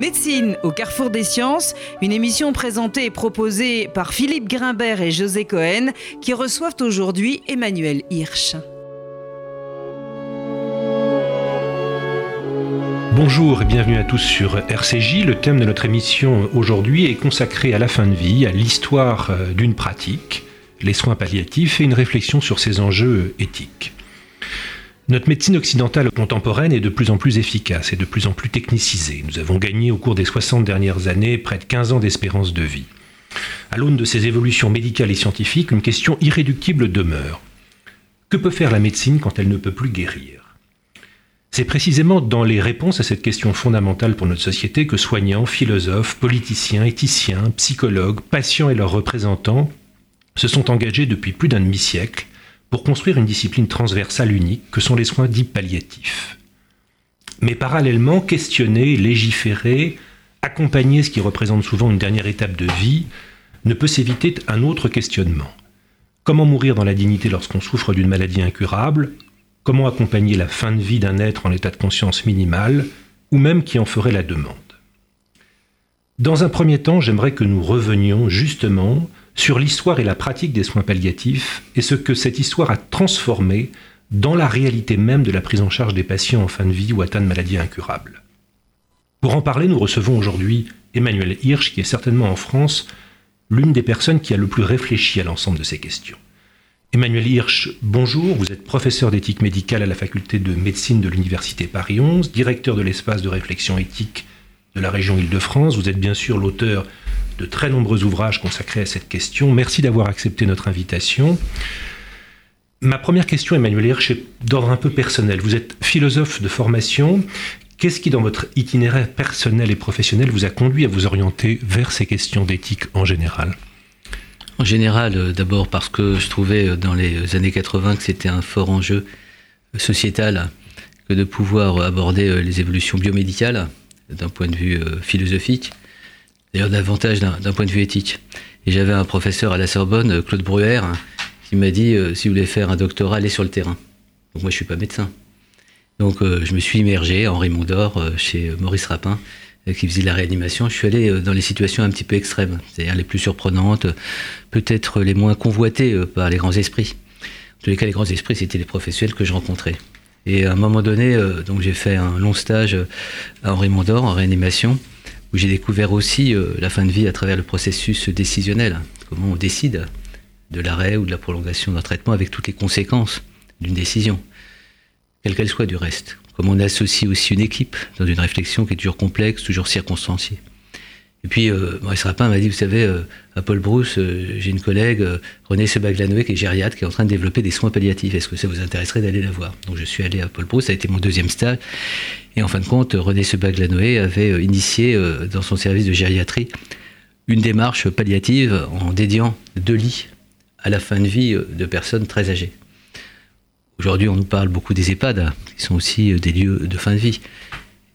Médecine au carrefour des sciences, une émission présentée et proposée par Philippe Grimbert et José Cohen qui reçoivent aujourd'hui Emmanuel Hirsch. Bonjour et bienvenue à tous sur RCJ. Le thème de notre émission aujourd'hui est consacré à la fin de vie, à l'histoire euh, d'une pratique, les soins palliatifs et une réflexion sur ses enjeux éthiques. Notre médecine occidentale contemporaine est de plus en plus efficace et de plus en plus technicisée. Nous avons gagné au cours des 60 dernières années près de 15 ans d'espérance de vie. À l'aune de ces évolutions médicales et scientifiques, une question irréductible demeure. Que peut faire la médecine quand elle ne peut plus guérir? C'est précisément dans les réponses à cette question fondamentale pour notre société que soignants, philosophes, politiciens, éthiciens, psychologues, patients et leurs représentants se sont engagés depuis plus d'un demi-siècle pour construire une discipline transversale unique que sont les soins dits palliatifs. Mais parallèlement, questionner, légiférer, accompagner ce qui représente souvent une dernière étape de vie, ne peut s'éviter un autre questionnement. Comment mourir dans la dignité lorsqu'on souffre d'une maladie incurable? Comment accompagner la fin de vie d'un être en état de conscience minimal Ou même qui en ferait la demande? Dans un premier temps, j'aimerais que nous revenions justement sur l'histoire et la pratique des soins palliatifs et ce que cette histoire a transformé dans la réalité même de la prise en charge des patients en fin de vie ou atteints de maladies incurables. Pour en parler, nous recevons aujourd'hui Emmanuel Hirsch, qui est certainement en France l'une des personnes qui a le plus réfléchi à l'ensemble de ces questions. Emmanuel Hirsch, bonjour, vous êtes professeur d'éthique médicale à la faculté de médecine de l'Université Paris 11, directeur de l'espace de réflexion éthique de la région Île-de-France, vous êtes bien sûr l'auteur de très nombreux ouvrages consacrés à cette question. Merci d'avoir accepté notre invitation. Ma première question, Emmanuel Hirsch, est d'ordre un peu personnel. Vous êtes philosophe de formation. Qu'est-ce qui, dans votre itinéraire personnel et professionnel, vous a conduit à vous orienter vers ces questions d'éthique en général? En général, euh, d'abord parce que je trouvais euh, dans les années 80 que c'était un fort enjeu sociétal que de pouvoir aborder euh, les évolutions biomédicales d'un point de vue philosophique d'ailleurs davantage d'un point de vue éthique. Et j'avais un professeur à la Sorbonne, Claude Bruer, qui m'a dit euh, si vous voulez faire un doctorat, allez sur le terrain. Donc moi, je suis pas médecin. Donc euh, je me suis immergé en Henri Mondor euh, chez Maurice Rapin, qui faisait la réanimation. Je suis allé dans les situations un petit peu extrêmes, c'est-à-dire les plus surprenantes, peut-être les moins convoitées par les grands esprits. En tous les cas, les grands esprits, c'était les professionnels que je rencontrais. Et à un moment donné, donc j'ai fait un long stage à Henri Mondor en réanimation où j'ai découvert aussi euh, la fin de vie à travers le processus décisionnel. Comment on décide de l'arrêt ou de la prolongation d'un traitement avec toutes les conséquences d'une décision, quelle qu'elle soit du reste. Comment on associe aussi une équipe dans une réflexion qui est toujours complexe, toujours circonstanciée. Et puis, euh, Maurice Rapin m'a dit, vous savez, euh, à Paul Brousse, euh, j'ai une collègue, René Sebaglanoé, qui est gériatre, qui est en train de développer des soins palliatifs. Est-ce que ça vous intéresserait d'aller la voir? Donc, je suis allé à Paul Brousse, ça a été mon deuxième stage. Et en fin de compte, René Sebaglanoé avait initié dans son service de gériatrie une démarche palliative en dédiant deux lits à la fin de vie de personnes très âgées. Aujourd'hui, on nous parle beaucoup des EHPAD, qui sont aussi des lieux de fin de vie.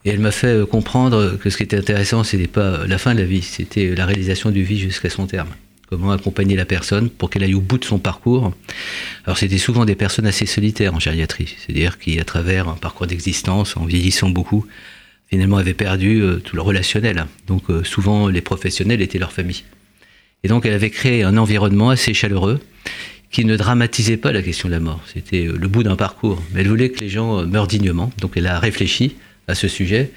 Et elle m'a fait euh, comprendre que ce qui était intéressant, ce n'était pas la fin de la vie, c'était la réalisation du vie jusqu'à son terme. Comment accompagner la personne pour qu'elle aille au bout de son parcours. Alors c'était souvent des personnes assez solitaires en gériatrie, c'est-à-dire qui, à travers un parcours d'existence, en vieillissant beaucoup, finalement avaient perdu euh, tout le relationnel. Donc euh, souvent les professionnels étaient leur famille. Et donc elle avait créé un environnement assez chaleureux qui ne dramatisait pas la question de la mort. C'était le bout d'un parcours. Mais elle voulait que les gens meurent dignement. Donc elle a réfléchi à ce sujet.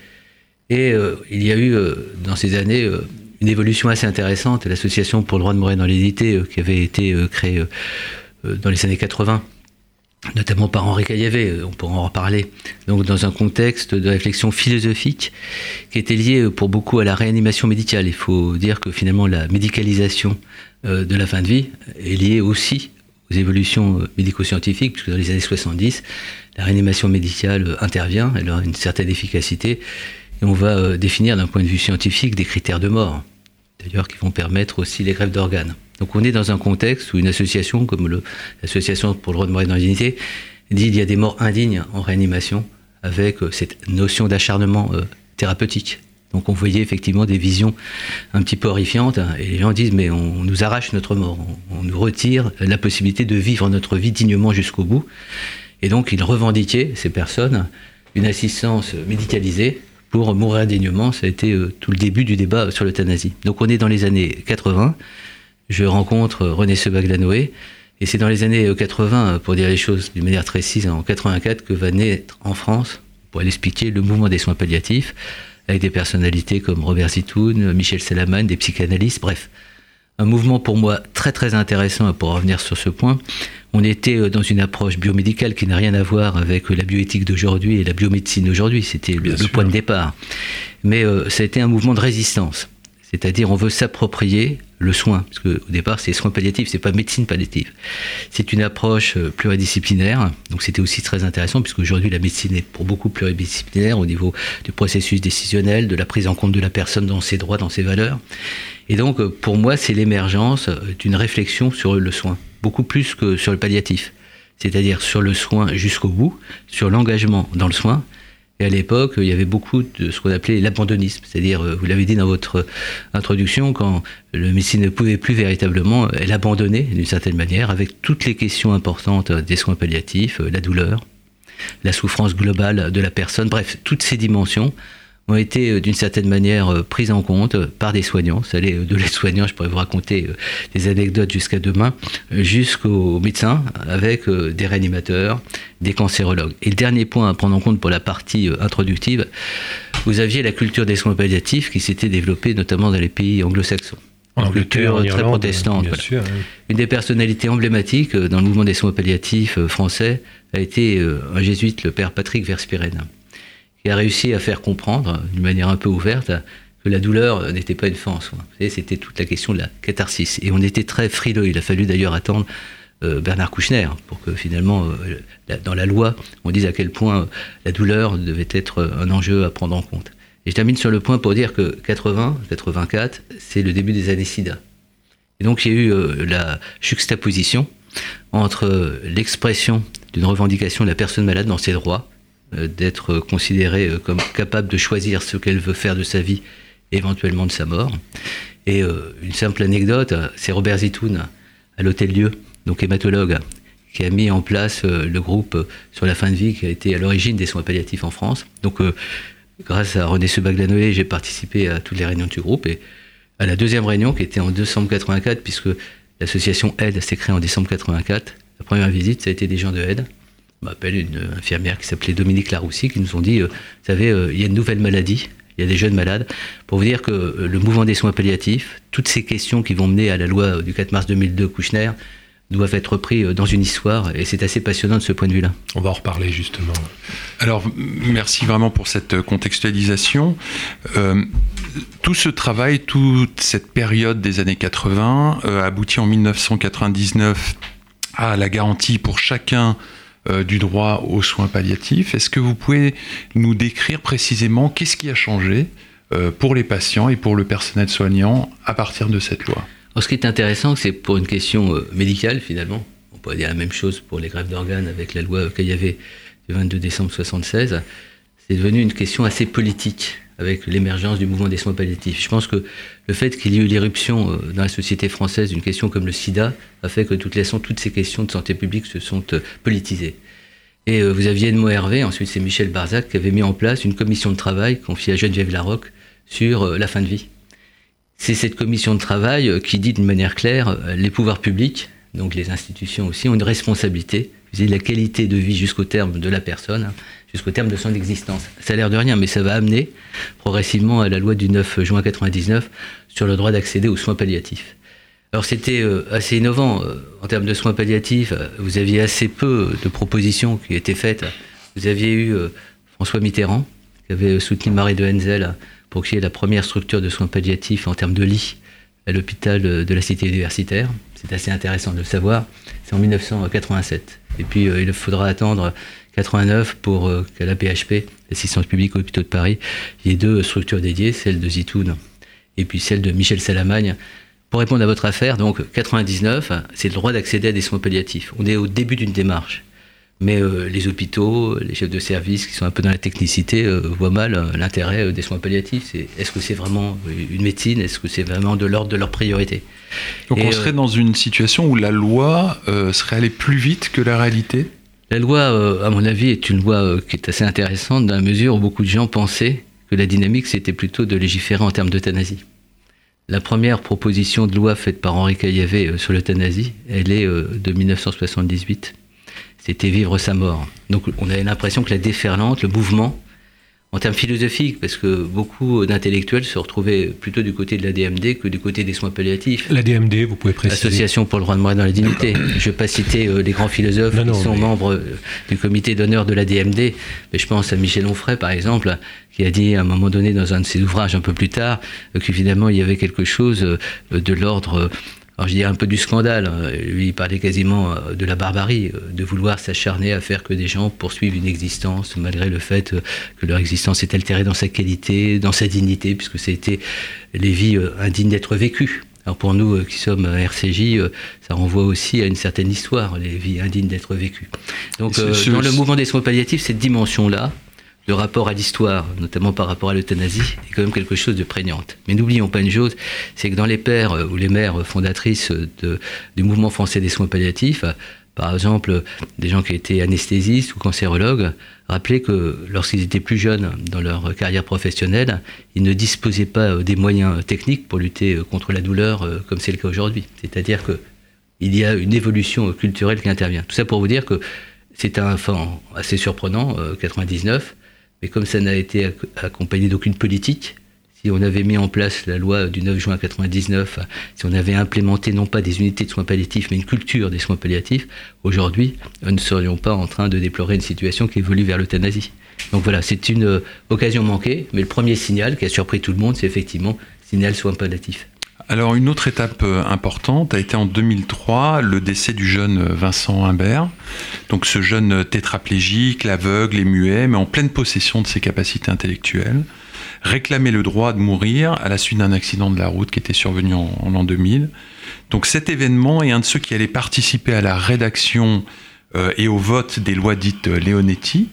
Et euh, il y a eu euh, dans ces années euh, une évolution assez intéressante. L'association pour le droit de mourir dans l'édité qui avait été créée dans les années 80 notamment par Henri Caillavet, on pourra en reparler, donc dans un contexte de réflexion philosophique qui était lié pour beaucoup à la réanimation médicale. Il faut dire que finalement la médicalisation de la fin de vie est liée aussi aux évolutions médico-scientifiques, puisque dans les années 70, la réanimation médicale intervient, elle a une certaine efficacité, et on va euh, définir d'un point de vue scientifique des critères de mort, d'ailleurs qui vont permettre aussi les grèves d'organes. Donc on est dans un contexte où une association comme l'Association pour le droit de mourir dans la dignité dit qu'il y a des morts indignes en réanimation avec euh, cette notion d'acharnement euh, thérapeutique. Donc on voyait effectivement des visions un petit peu horrifiantes et les gens disent mais on nous arrache notre mort, on nous retire la possibilité de vivre notre vie dignement jusqu'au bout. Et donc, ils revendiquaient, ces personnes, une assistance médicalisée pour mourir dignement. Ça a été tout le début du débat sur l'euthanasie. Donc on est dans les années 80. Je rencontre René Sebaglanoé. Et c'est dans les années 80, pour dire les choses d'une manière très précise, en 84, que va naître en France, pour l'expliquer, le mouvement des soins palliatifs, avec des personnalités comme Robert Zitoun, Michel Salaman, des psychanalystes, bref. Un mouvement pour moi très très intéressant pour revenir sur ce point. On était euh, dans une approche biomédicale qui n'a rien à voir avec la bioéthique d'aujourd'hui et la biomédecine d'aujourd'hui. C'était le, point de départ. Mais euh, ça a été un mouvement de résistance. C'est-à-dire, on veut s'approprier le soin, parce qu'au départ, c'est soins palliatifs, c'est pas médecine palliative. C'est une approche euh, pluridisciplinaire, donc c'était aussi très intéressant, puisque aujourd'hui, la médecine est pour beaucoup pluridisciplinaire au niveau du processus décisionnel, de la prise en compte de la personne dans ses droits, dans ses valeurs. Et donc, euh, pour moi, c'est l'émergence euh, d'une réflexion sur le soin, beaucoup plus que sur le palliatif, c'est-à-dire sur le soin jusqu'au bout, sur l'engagement dans le soin, et à l'époque, il y avait beaucoup de ce qu'on appelait l'abandonnisme, c'est-à-dire, euh, vous l'avez dit dans votre introduction, quand le médecin ne pouvait plus véritablement, elle abandonnait d'une certaine manière, avec toutes les questions importantes des soins palliatifs, euh, la douleur, la souffrance globale de la personne, bref, toutes ces dimensions ont été euh, d'une certaine manière euh, prises en compte euh, par des soignants. Ça allait de les soignants, je pourrais vous raconter des anecdotes jusqu'à demain, jusqu'aux médecins avec des réanimateurs, des cancérologues. Et le dernier point à prendre en compte pour la partie introductive, vous aviez la culture des soins palliatifs qui s'était développée notamment dans les pays anglo-saxons. Une culture très protestante. Une des personnalités emblématiques dans le mouvement des soins palliatifs français a été un jésuite, le père Patrick Verspiren a réussi à faire comprendre, d'une manière un peu ouverte, que la douleur n'était pas une fin en soi. C'était toute la question de la catharsis. Et on était très frileux. Il a fallu d'ailleurs attendre euh, Bernard Kouchner pour que finalement, euh, dans la loi, on dise à quel point euh, la douleur devait être un enjeu à prendre en compte. Et je termine sur le point pour dire que 80, 84, c'est le début des années SIDA. Et donc il y a eu la juxtaposition entre l'expression d'une revendication de la personne malade dans ses droits, d'être considérée euh, comme capable de choisir ce qu'elle veut faire de sa vie, éventuellement de sa mort. Et euh, une simple anecdote, c'est Robert Zitoun à l'Hôtel Dieu, donc hématologue, qui a mis en place le groupe sur la fin de vie qui a été à l'origine des soins palliatifs en France. Donc, grâce à René Sebaglanoé, j'ai participé à toutes les réunions du groupe et à la deuxième réunion qui était en décembre 84, puisque l'association Aide s'est créée en décembre 84. La première visite, ça a été des gens de Aide m'appelle une infirmière qui s'appelait Dominique Laroussi, qui nous ont dit, euh, vous savez, euh, il y a une nouvelle maladie, il y a des jeunes malades, pour vous dire que euh, le mouvement des soins palliatifs, toutes ces questions qui vont mener à la loi du 4 mars 2002 Kouchner, doivent être pris dans une histoire et c'est assez passionnant de ce point de vue-là. On va en reparler justement. Alors merci vraiment pour cette contextualisation. tout ce travail, toute cette période des années 80 aboutit en 1999 à la garantie pour chacun euh, du droit aux soins palliatifs. Est-ce que vous pouvez nous décrire précisément qu'est-ce qui a changé euh, pour les patients et pour le personnel soignant à partir de cette loi? Ce qui est intéressant, c'est pour une question euh, médicale finalement. On pourrait dire la même chose pour les grèves d'organes avec la loi qu'il y avait du 22 décembre 1976. C'est devenu une question assez politique avec l'émergence du mouvement des soins palliatifs. Je pense que le fait qu'il y ait eu l'irruption euh, dans la société française d'une question comme le sida a fait que toutes ces questions de santé publique se sont euh, politisées. Et euh, vous aviez Edmond Hervé, ensuite c'est Michel Barzac qui avait mis en place une commission de travail confiée à Geneviève Larocque sur la fin de vie. C'est cette commission de travail qui dit d'une manière claire les pouvoirs publics, donc les institutions aussi, ont une responsabilité vis la qualité de vie jusqu'au terme de la personne jusqu'au terme de son existence. Ça a l'air de rien, mais ça va amener progressivement à la loi du 9 juin 99 sur le droit d'accéder aux soins palliatifs. Alors c'était euh, assez innovant euh, en termes de soins palliatifs. Vous aviez assez peu de propositions qui étaient faites. Vous aviez eu euh, François Mitterrand qui avait soutenu Marie de Henzel pour créer la première structure de soins palliatifs en termes de lits à l'hôpital de la cité universitaire. C'est assez intéressant de le savoir. C'est en 1987. Et puis il faudra attendre 89 pour euh, qu'à la PHP, l'assistance publique aux hôpitaux de Paris, il y ait deux structures dédiées, celle de Zitoun et puis celle de Michel Salamagne. Pour répondre à votre affaire, donc 99, c'est le droit d'accéder à des soins palliatifs. On est au début d'une démarche. Mais euh, les hôpitaux, les chefs de service qui sont un peu dans la technicité euh, voient mal l'intérêt des soins palliatifs. Est-ce que c'est vraiment une médecine? Est-ce que c'est vraiment de l'ordre de leur priorité? Donc on serait dans une situation où la loi serait allée plus vite que la réalité? La loi, euh, à mon avis, est une loi euh, qui est assez intéressante dans la mesure où beaucoup de gens pensaient que la dynamique, c'était plutôt de légiférer en termes d'euthanasie. La première proposition de loi faite par Henri Caillavet euh, sur l'euthanasie, elle est euh, de 1978. C'était vivre sa mort. Donc on avait l'impression que la déferlante, le mouvement, en termes philosophiques, parce que beaucoup d'intellectuels se retrouvaient plutôt du côté de la DMD que du côté des soins palliatifs. La DMD, vous pouvez préciser. Association pour le droit de mourir dans la dignité. Je ne vais pas citer euh, les grands philosophes qui sont membres euh, du comité d'honneur de la DMD, mais je pense à Michel Onfray, par exemple, qui a dit à un moment donné dans un de ses ouvrages un peu plus tard euh, qu'évidemment il y avait quelque chose de l'ordre alors je dirais un peu du scandale. Hein. Lui, il parlait quasiment euh, de la barbarie, euh, de vouloir s'acharner à faire que des gens poursuivent une existence malgré le fait euh, que leur existence est altérée dans sa qualité, dans sa dignité, puisque c'était les vies indignes d'être vécues. Alors pour nous qui sommes RCJ, ça renvoie aussi à une certaine histoire, les vies indignes d'être vécues. Donc dans le mouvement des soins palliatifs, cette dimension-là, le rapport à l'histoire, notamment par rapport à l'euthanasie, est quand même quelque chose de prégnante. Mais n'oublions pas une chose, c'est que dans les pères euh, ou les mères fondatrices de, du mouvement français des soins palliatifs, par exemple des gens qui étaient anesthésistes ou cancérologues, rappelaient que lorsqu'ils étaient plus jeunes dans leur carrière professionnelle, ils ne disposaient pas euh, des moyens techniques pour lutter euh, contre la douleur comme c'est le cas aujourd'hui. C'est-à-dire qu'il y a une évolution culturelle qui intervient. Tout ça pour vous dire que c'est un enfant assez surprenant, 99, mais comme ça n'a été accompagné d'aucune politique, si on avait mis en place la loi du 9 juin 1999, si on avait implémenté non pas des unités de soins palliatifs, mais une culture des soins palliatifs, aujourd'hui, nous ne serions pas en train de déplorer une situation qui évolue vers l'euthanasie. Donc voilà, c'est une euh, occasion manquée, mais le premier signal qui a surpris tout le monde, c'est effectivement signal soins palliatifs. Alors une autre étape euh, importante a été en 2003 le décès du jeune euh, Vincent Humbert. Donc ce jeune euh, tétraplégique, aveugle et muet, mais en pleine possession de ses capacités intellectuelles, réclamait le droit de mourir à la suite d'un accident de la route qui était survenu en, l'an 2000. Donc cet événement est un de ceux qui allait participer à la rédaction et au vote des lois dites Leonetti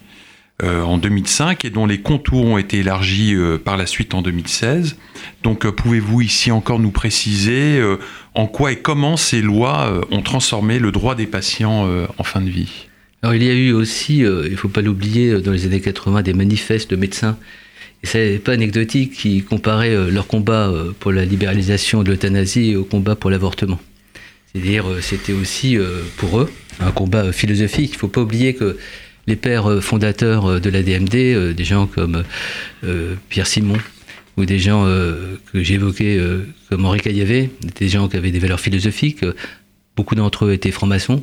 en 2005 et dont les contours ont été élargis par la suite en 2016. Donc euh, pouvez-vous ici encore nous préciser euh, en quoi et comment ces lois euh, ont transformé le droit des patients en fin de vie? Alors il y a eu aussi, il ne faut pas l'oublier, dans les années 80, des manifestes de médecins et ce n'est pas anecdotique qui comparaient leur combat pour la libéralisation de l'euthanasie au combat pour l'avortement. C'est-à-dire, c'était aussi pour eux un combat philosophique. Il ne faut pas oublier que les pères fondateurs de la DMD, des gens comme Pierre Simon, ou des gens euh, que j'évoquais euh, comme Henri Caillavet, des gens qui avaient des valeurs philosophiques. Beaucoup d'entre eux étaient francs-maçons.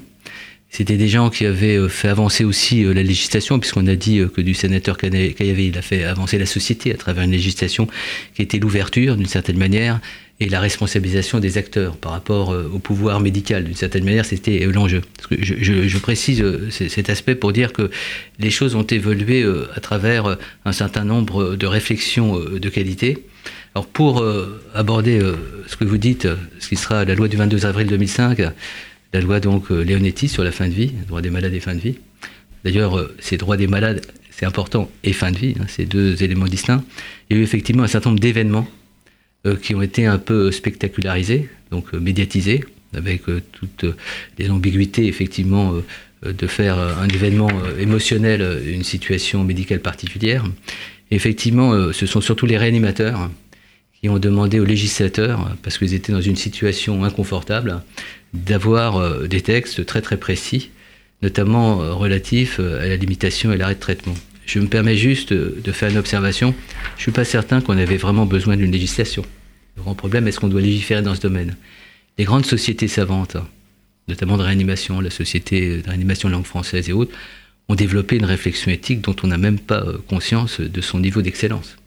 C'était des gens qui avaient euh, fait avancer aussi la législation, puisqu'on a dit que du sénateur Caillavet, il a fait avancer la société à travers une législation qui était l'ouverture, d'une certaine manière, et la responsabilisation des acteurs par rapport euh, au pouvoir médical. D'une certaine manière, c'était euh, l'enjeu. Je, précise euh, cet aspect pour dire que les choses ont évolué à travers un certain nombre de réflexions de qualité. Alors pour aborder ce que vous dites, ce qui sera la loi du 22 avril 2005, la loi donc Leonetti sur la fin de vie, droit des malades et fin de vie. D'ailleurs, ces droits des malades, c'est important, et fin de vie, hein, c'est deux éléments distincts. Il y a eu effectivement un certain nombre d'événements qui ont été un peu spectacularisés, donc euh, médiatisés, avec euh, toutes les ambiguïtés effectivement de faire un événement émotionnel, une situation médicale particulière. effectivement, ce sont surtout les réanimateurs qui ont demandé aux législateurs, parce qu'ils étaient dans une situation inconfortable, d'avoir des textes très très précis, notamment relatifs à la limitation et l'arrêt de traitement. Je me permets juste de faire une observation. Je ne suis pas certain qu'on avait vraiment besoin d'une législation. Le grand problème, est-ce qu'on doit légiférer dans ce domaine? Les grandes sociétés savantes, notamment de réanimation, la société de réanimation langue française et autres, ont développé une réflexion éthique dont on n'a même pas euh, conscience de son niveau d'excellence.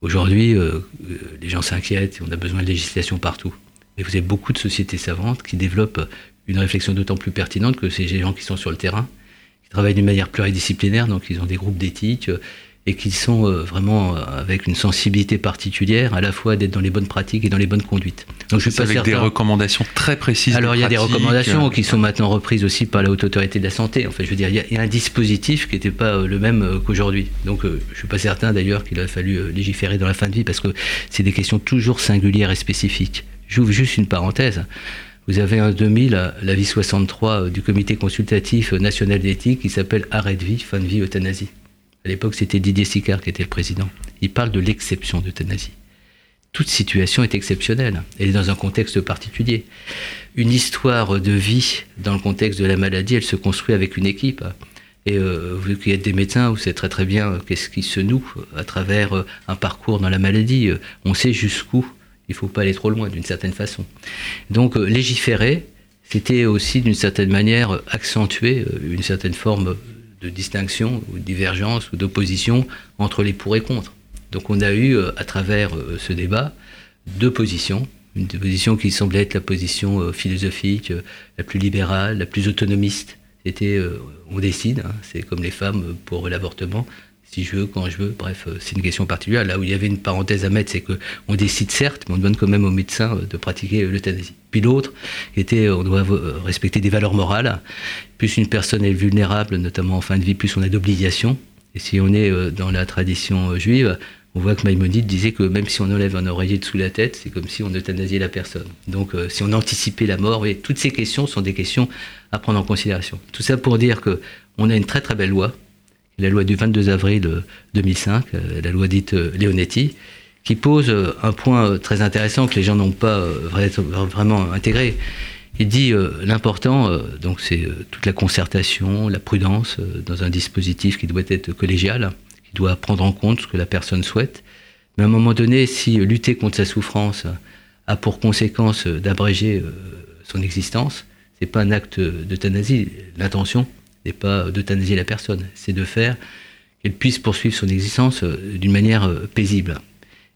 Aujourd'hui, euh, euh, les gens s'inquiètent, on a besoin de législation partout. Mais vous avez beaucoup de sociétés savantes qui développent une réflexion d'autant plus pertinente que ces gens qui sont sur le terrain travaillent d'une manière pluridisciplinaire, donc ils ont des groupes d'éthique euh, et qui sont euh, vraiment euh, avec une sensibilité particulière, à la fois d'être dans les bonnes pratiques et dans les bonnes conduites. Donc je suis pas avec des recommandations très précises. Alors il y a des recommandations qui sont maintenant reprises aussi par la haute autorité de la santé. En fait, je veux dire, il y a, un dispositif qui n'était pas le même qu'aujourd'hui. Donc je suis pas certain d'ailleurs qu'il a fallu légiférer dans la fin de vie parce que c'est des questions toujours singulières et spécifiques. J'ouvre juste une parenthèse. Vous avez en 2000 l'avis 63 du comité consultatif national d'éthique qui s'appelle Arrêt de vie, fin de vie, euthanasie. À l'époque, c'était Didier Sicard qui était le président. Il parle de l'exception d'euthanasie. Toute situation est exceptionnelle. Elle est dans un contexte particulier. Une histoire de vie dans le contexte de la maladie, elle se construit avec une équipe. Et euh, vu qu'il y a des médecins, vous savez très très bien qu'est-ce qui se noue à travers un parcours dans la maladie. On sait jusqu'où. Il ne faut pas aller trop loin d'une certaine façon. Donc légiférer, c'était aussi d'une certaine manière accentuer une certaine forme de distinction ou de divergence ou d'opposition entre les pour et contre. Donc on a eu euh, à travers euh, ce débat deux positions. Une position qui semblait être la position euh, philosophique, la plus libérale, la plus autonomiste. C'était on décide, hein, c'est comme les femmes pour l'avortement si je veux, quand je veux. Bref, euh, c'est une question particulière. Là où il y avait une parenthèse à mettre, c'est qu'on décide certes, mais on donne quand même aux médecins euh, de pratiquer euh, l'euthanasie. Puis l'autre était, on doit respecter des valeurs morales. Plus une personne est vulnérable, notamment en fin de vie, plus on a d'obligations. Et si on est dans la tradition juive, on voit que Maïmonide disait que même si on enlève un oreiller de sous la tête, c'est comme si on euthanasiait la personne. Donc si on anticipait la mort, toutes ces questions sont des questions à prendre en considération. Tout ça pour dire que on a une très très belle loi, la loi du 22 avril 2005, euh, la loi dite euh, Leonetti, qui pose euh, un point très intéressant que les gens n'ont pas vraiment intégré. Il dit l'important, donc c'est toute la concertation, la prudence dans un dispositif qui doit être collégial, qui doit prendre en compte ce que la personne souhaite. Mais à un moment donné, si lutter contre sa souffrance a pour conséquence d'abréger son existence, c'est pas un acte d'euthanasie. L'intention, n'est pas d'euthanasier la personne, c'est de faire qu'elle puisse poursuivre son existence euh, d'une manière euh, paisible.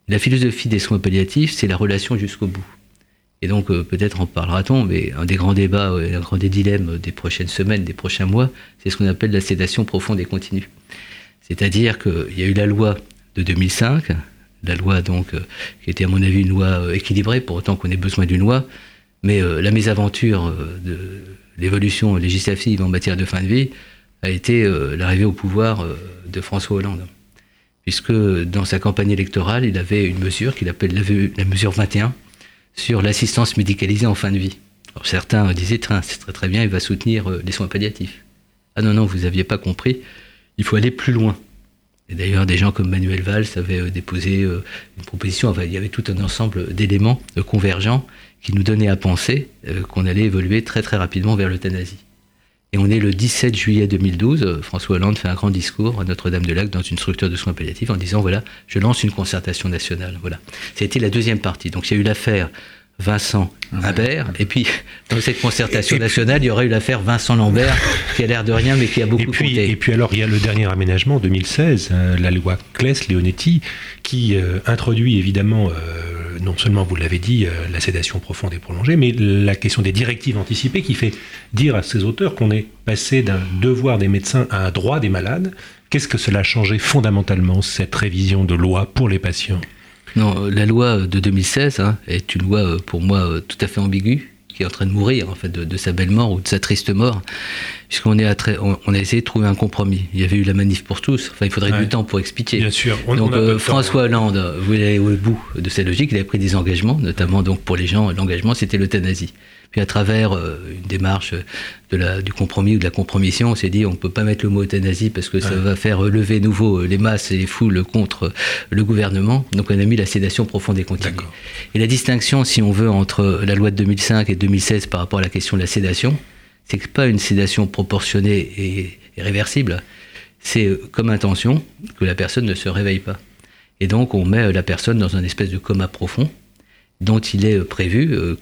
La philosophie des soins palliatifs, c'est la relation jusqu'au bout. Et donc, euh, peut-être en parlera-t-on, mais un des grands débats, un grand des dilemmes des prochaines semaines, des prochains mois, c'est ce qu'on appelle la sédation profonde et continue. C'est-à-dire qu'il y a eu la loi de 2005, la loi donc, qui était à mon avis une loi équilibrée, pour autant qu'on ait besoin d'une loi, mais la mésaventure de l'évolution législative en matière de fin de vie a été euh, l'arrivée au pouvoir euh, de François Hollande. Puisque dans sa campagne électorale, il avait une mesure qu'il appelle la, mesure 21 sur l'assistance médicalisée en fin de vie. Alors certains disaient, c'est très très bien, il va soutenir euh, les soins palliatifs. Ah non, non, vous n'aviez pas compris, il faut aller plus loin. Et d'ailleurs, des gens comme Manuel Valls avaient déposé une proposition, enfin, il y avait tout un ensemble d'éléments convergents qui nous donnait à penser euh, qu'on allait évoluer très très rapidement vers l'euthanasie. Et on est le 17 juillet 2012, euh, François Hollande fait un grand discours à Notre-Dame-de-Lac dans une structure de soins palliatifs en disant voilà, je lance une concertation nationale. Voilà. C'était la deuxième partie. Donc il y a eu l'affaire Vincent Imbert, et puis dans cette concertation nationale, il y aurait eu l'affaire Vincent Lambert, qui a l'air de rien, mais qui a beaucoup et puis, compté. Et puis alors, il y a le dernier aménagement 2016, euh, la loi Claes-Leonetti, qui introduit évidemment non seulement, vous l'avez dit, euh, la sédation profonde et prolongée, mais la question des directives anticipées qui fait dire à ces auteurs qu'on est passé d'un devoir des médecins à un droit des malades. Qu'est-ce que cela a changé fondamentalement, cette révision de loi pour les patients? Non, la loi de 2016 hein, est une loi euh, pour moi euh, tout à fait ambiguë qui est en train de mourir en fait de, sa belle mort ou de sa triste mort, puisqu'on est on, a essayé de trouver un compromis. Il y avait eu la manif pour tous. Enfin, il faudrait du temps pour expliquer. Bien sûr. donc euh, François Hollande voulait aller au bout de sa logique. Il avait pris des engagements, notamment donc pour les gens, l'engagement c'était l'euthanasie. Puis à travers euh, une démarche de la, du compromis ou de la compromission, on s'est dit on ne peut pas mettre le mot euthanasie parce que ça va faire lever nouveau euh, les masses et les foules contre le gouvernement. Donc on a mis la sédation profonde et continue. Et la distinction, si on veut, entre la loi de 2005 et 2016 par rapport à la question de la sédation, c'est que pas une sédation proportionnée et, et réversible. C'est euh, comme intention que la personne ne se réveille pas. Et donc on met la personne dans un espèce de coma profond dont il est prévu euh,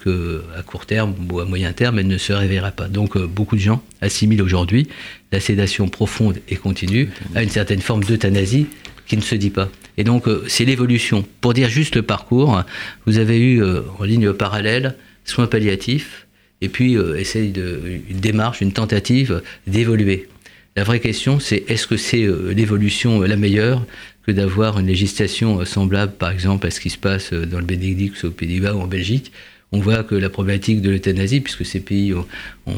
qu'à court terme ou à moyen terme, elle ne se réveillera pas. Donc euh, beaucoup de gens assimilent aujourd'hui la sédation profonde et continue à une certaine forme d'euthanasie qui ne se dit pas. Et donc euh, c'est l'évolution. Pour dire juste le parcours, vous avez eu en ligne parallèle soins palliatifs et puis essaye de, une démarche, une tentative d'évoluer. La vraie question, c'est est-ce que c'est l'évolution la meilleure que d'avoir une législation euh, semblable, par exemple, à ce qui se passe euh, dans le Bénédicte, au Pays-Bas ou en Belgique. on voit que la problématique de l'euthanasie, puisque ces pays ont,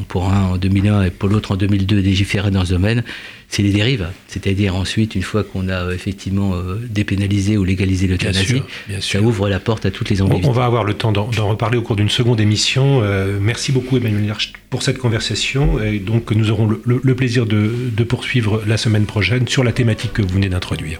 pour un en 2001 et pour l'autre en 2002 légiféré dans ce domaine, c'est les dérives. C'est-à-dire ensuite, une fois qu'on a euh, effectivement dépénalisé ou légalisé l'euthanasie, ça ouvre la porte à toutes les envies. On, va avoir le temps d'en reparler au cours d'une seconde émission. Euh, merci beaucoup Emmanuel Hirsch pour cette conversation. Et donc nous aurons le, plaisir de, de poursuivre la semaine prochaine sur la thématique que vous venez d'introduire.